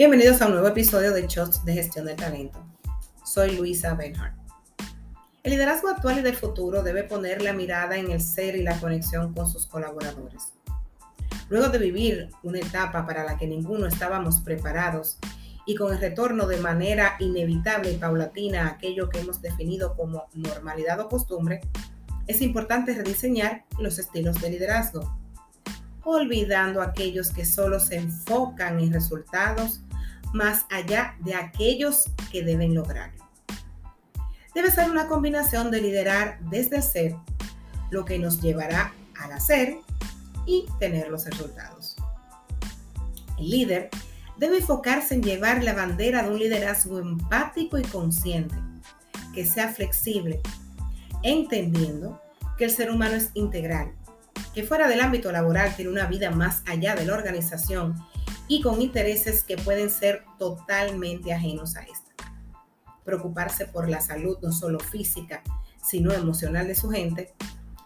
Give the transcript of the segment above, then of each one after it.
Bienvenidos a un nuevo episodio de Shots de Gestión del Talento. Soy Luisa Benhart. El liderazgo actual y del futuro debe poner la mirada en el ser y la conexión con sus colaboradores. Luego de vivir una etapa para la que ninguno estábamos preparados y con el retorno de manera inevitable y paulatina a aquello que hemos definido como normalidad o costumbre, es importante rediseñar los estilos de liderazgo, olvidando aquellos que solo se enfocan en resultados más allá de aquellos que deben lograrlo. Debe ser una combinación de liderar desde el ser, lo que nos llevará al hacer y tener los resultados. El líder debe enfocarse en llevar la bandera de un liderazgo empático y consciente, que sea flexible, entendiendo que el ser humano es integral, que fuera del ámbito laboral tiene una vida más allá de la organización y con intereses que pueden ser totalmente ajenos a esta. Preocuparse por la salud no solo física, sino emocional de su gente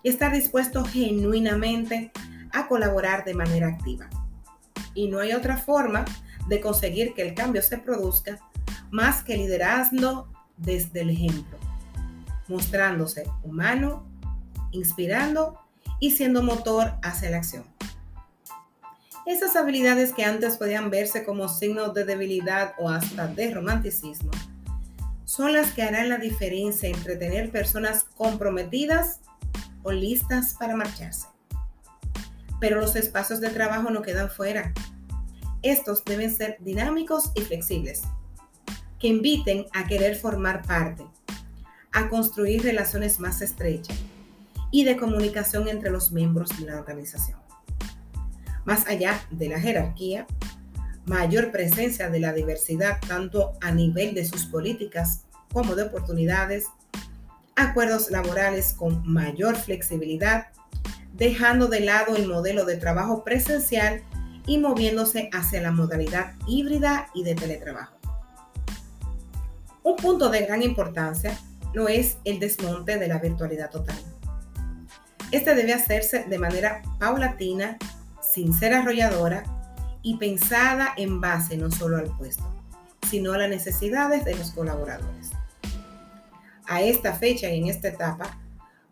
y estar dispuesto genuinamente a colaborar de manera activa. Y no hay otra forma de conseguir que el cambio se produzca más que liderando desde el ejemplo, mostrándose humano, inspirando y siendo motor hacia la acción. Esas habilidades que antes podían verse como signos de debilidad o hasta de romanticismo, son las que harán la diferencia entre tener personas comprometidas o listas para marcharse. Pero los espacios de trabajo no quedan fuera. Estos deben ser dinámicos y flexibles, que inviten a querer formar parte, a construir relaciones más estrechas y de comunicación entre los miembros de la organización más allá de la jerarquía, mayor presencia de la diversidad tanto a nivel de sus políticas como de oportunidades, acuerdos laborales con mayor flexibilidad, dejando de lado el modelo de trabajo presencial y moviéndose hacia la modalidad híbrida y de teletrabajo. Un punto de gran importancia lo es el desmonte de la virtualidad total. Este debe hacerse de manera paulatina sin ser arrolladora y pensada en base no solo al puesto, sino a las necesidades de los colaboradores. A esta fecha y en esta etapa,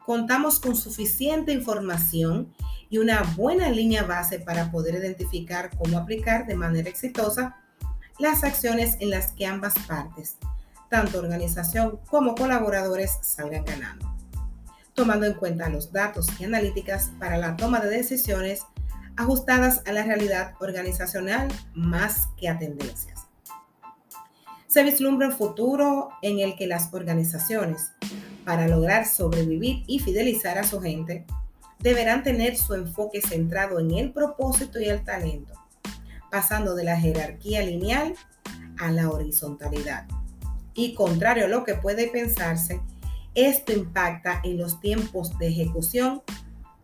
contamos con suficiente información y una buena línea base para poder identificar cómo aplicar de manera exitosa las acciones en las que ambas partes, tanto organización como colaboradores, salgan ganando, tomando en cuenta los datos y analíticas para la toma de decisiones ajustadas a la realidad organizacional más que a tendencias. Se vislumbra un futuro en el que las organizaciones, para lograr sobrevivir y fidelizar a su gente, deberán tener su enfoque centrado en el propósito y el talento, pasando de la jerarquía lineal a la horizontalidad. Y contrario a lo que puede pensarse, esto impacta en los tiempos de ejecución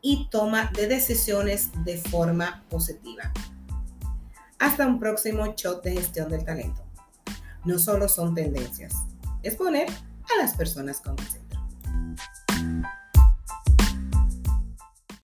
y toma de decisiones de forma positiva. Hasta un próximo shot de gestión del talento. No solo son tendencias, es poner a las personas con